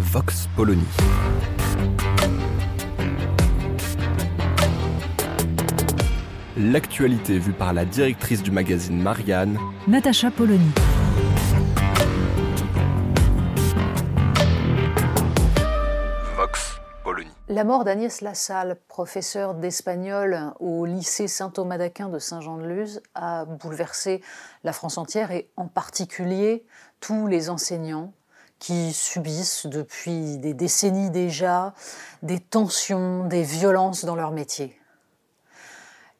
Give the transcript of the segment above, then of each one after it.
Vox Polony. L'actualité vue par la directrice du magazine Marianne, Natacha Polony. Vox Polony. La mort d'Agnès Lassalle, professeure d'espagnol au lycée Saint-Thomas d'Aquin de Saint-Jean-de-Luz, a bouleversé la France entière et en particulier tous les enseignants qui subissent depuis des décennies déjà des tensions, des violences dans leur métier.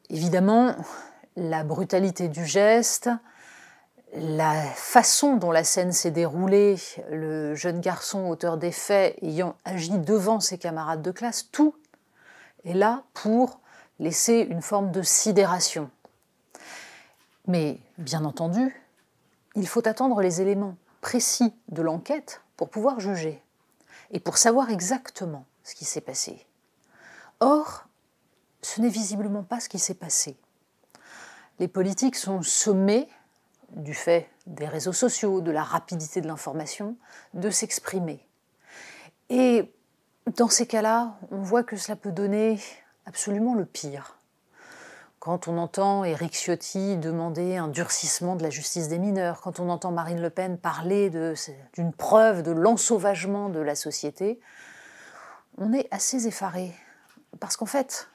Évidemment, la brutalité du geste, la façon dont la scène s'est déroulée, le jeune garçon auteur des faits ayant agi devant ses camarades de classe, tout est là pour laisser une forme de sidération. Mais bien entendu, il faut attendre les éléments précis de l'enquête pour pouvoir juger et pour savoir exactement ce qui s'est passé. Or, ce n'est visiblement pas ce qui s'est passé. Les politiques sont sommés du fait des réseaux sociaux, de la rapidité de l'information, de s'exprimer. Et dans ces cas-là, on voit que cela peut donner absolument le pire. Quand on entend Éric Ciotti demander un durcissement de la justice des mineurs, quand on entend Marine Le Pen parler d'une preuve de l'ensauvagement de la société, on est assez effaré. Parce qu'en fait,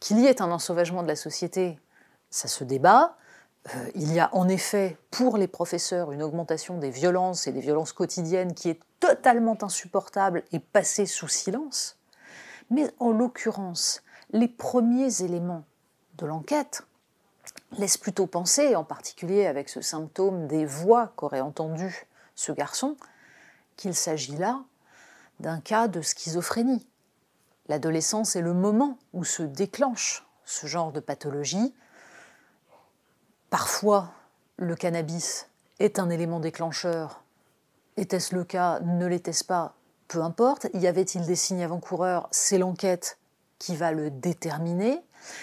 qu'il y ait un ensauvagement de la société, ça se débat, euh, il y a en effet pour les professeurs une augmentation des violences et des violences quotidiennes qui est totalement insupportable et passée sous silence. Mais en l'occurrence, les premiers éléments de l'enquête laissent plutôt penser, en particulier avec ce symptôme des voix qu'aurait entendu ce garçon, qu'il s'agit là d'un cas de schizophrénie. L'adolescence est le moment où se déclenche ce genre de pathologie Parfois, le cannabis est un élément déclencheur. Était-ce le cas Ne l'était-ce pas Peu importe. Y avait-il des signes avant-coureurs? C'est l'enquête qui va le déterminer.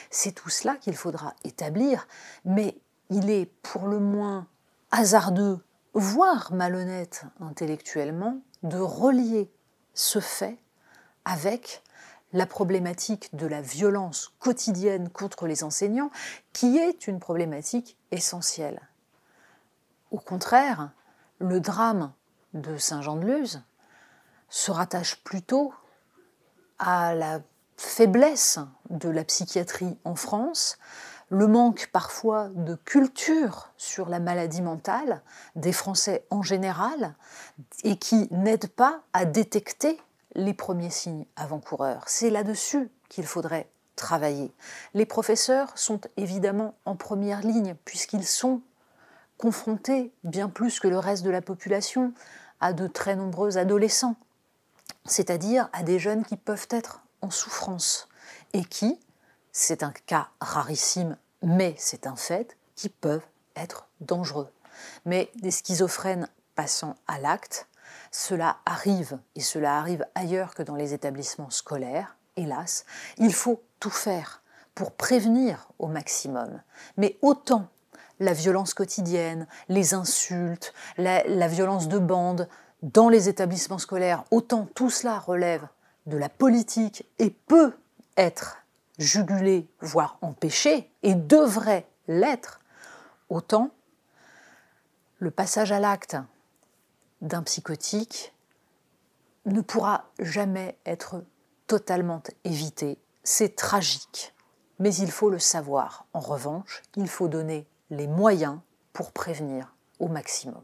C'est tout cela qu'il faudra établir. Mais il est pour le moins hasardeux, voire malhonnête intellectuellement, de relier ce fait avec la problématique de la violence quotidienne contre les enseignants, qui est une problématique essentielle. Au contraire, le drame de Saint-Jean-de-Luz se rattache plutôt à la faiblesse de la psychiatrie en France, le manque parfois de culture sur la maladie mentale des Français en général, et qui n'aide pas à détecter les premiers signes avant-coureurs. C'est là-dessus qu'il faudrait travailler. Les professeurs sont évidemment en première ligne puisqu'ils sont confrontés, bien plus que le reste de la population, à de très nombreux adolescents, c'est-à-dire à des jeunes qui peuvent être en souffrance et qui, c'est un cas rarissime, mais c'est un fait, qui peuvent être dangereux. Mais des schizophrènes passant à l'acte, cela arrive, et cela arrive ailleurs que dans les établissements scolaires, hélas. Il faut tout faire pour prévenir au maximum. Mais autant la violence quotidienne, les insultes, la, la violence de bande dans les établissements scolaires, autant tout cela relève de la politique et peut être jugulé, voire empêché, et devrait l'être, autant le passage à l'acte d'un psychotique ne pourra jamais être totalement évité. C'est tragique, mais il faut le savoir. En revanche, il faut donner les moyens pour prévenir au maximum.